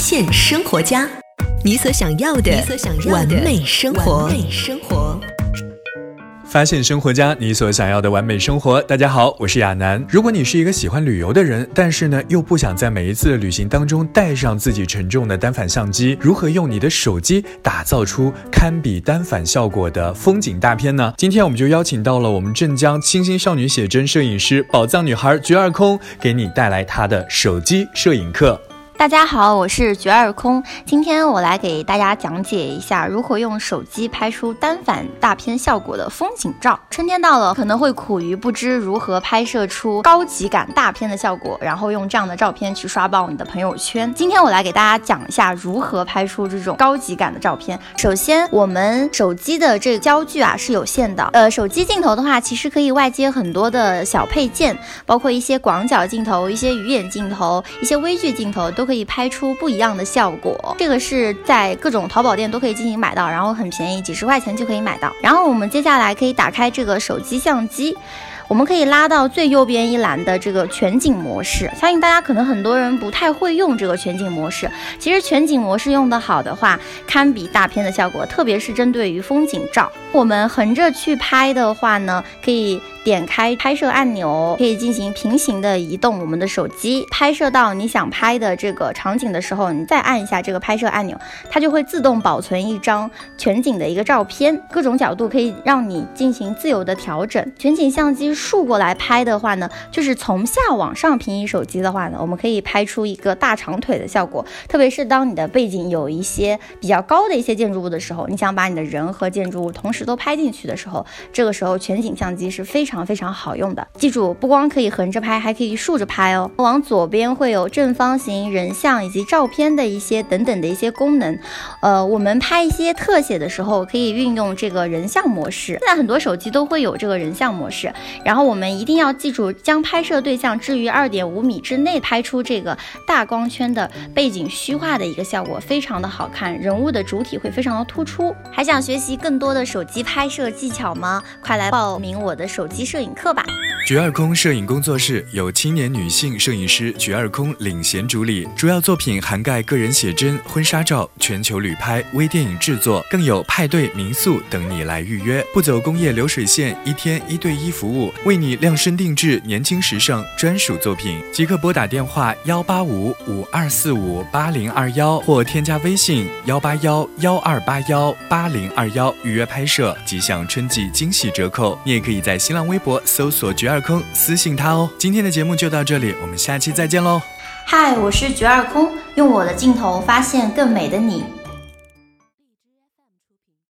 现生活家，你所想要的完美生活。发现生活家，你所想要的完美生活。大家好，我是亚楠。如果你是一个喜欢旅游的人，但是呢又不想在每一次旅行当中带上自己沉重的单反相机，如何用你的手机打造出堪比单反效果的风景大片呢？今天我们就邀请到了我们镇江清新少女写真摄影师宝藏女孩菊二空，给你带来她的手机摄影课。大家好，我是绝二空。今天我来给大家讲解一下如何用手机拍出单反大片效果的风景照。春天到了，可能会苦于不知如何拍摄出高级感大片的效果，然后用这样的照片去刷爆你的朋友圈。今天我来给大家讲一下如何拍出这种高级感的照片。首先，我们手机的这个焦距啊是有限的。呃，手机镜头的话，其实可以外接很多的小配件，包括一些广角镜头、一些鱼眼镜头、一些微距镜头都。可以拍出不一样的效果，这个是在各种淘宝店都可以进行买到，然后很便宜，几十块钱就可以买到。然后我们接下来可以打开这个手机相机。我们可以拉到最右边一栏的这个全景模式，相信大家可能很多人不太会用这个全景模式。其实全景模式用得好的话，堪比大片的效果，特别是针对于风景照。我们横着去拍的话呢，可以点开拍摄按钮，可以进行平行的移动我们的手机，拍摄到你想拍的这个场景的时候，你再按一下这个拍摄按钮，它就会自动保存一张全景的一个照片，各种角度可以让你进行自由的调整。全景相机。竖过来拍的话呢，就是从下往上平移手机的话呢，我们可以拍出一个大长腿的效果。特别是当你的背景有一些比较高的一些建筑物的时候，你想把你的人和建筑物同时都拍进去的时候，这个时候全景相机是非常非常好用的。记住，不光可以横着拍，还可以竖着拍哦。往左边会有正方形、人像以及照片的一些等等的一些功能。呃，我们拍一些特写的时候，可以运用这个人像模式。现在很多手机都会有这个人像模式。然后我们一定要记住，将拍摄对象置于二点五米之内，拍出这个大光圈的背景虚化的一个效果，非常的好看，人物的主体会非常的突出。还想学习更多的手机拍摄技巧吗？快来报名我的手机摄影课吧！绝二空摄影工作室由青年女性摄影师绝二空领衔主理，主要作品涵盖个人写真、婚纱照、全球旅拍、微电影制作，更有派对、民宿等你来预约，不走工业流水线，一天一对一服务，为你量身定制年轻时尚专属作品。即刻拨打电话幺八五五二四五八零二幺，或添加微信幺八幺幺二八幺八零二幺预约拍摄，即享春季惊喜折扣。你也可以在新浪微博搜索绝二。空私信他哦。今天的节目就到这里，我们下期再见喽。嗨，我是绝二空，用我的镜头发现更美的你。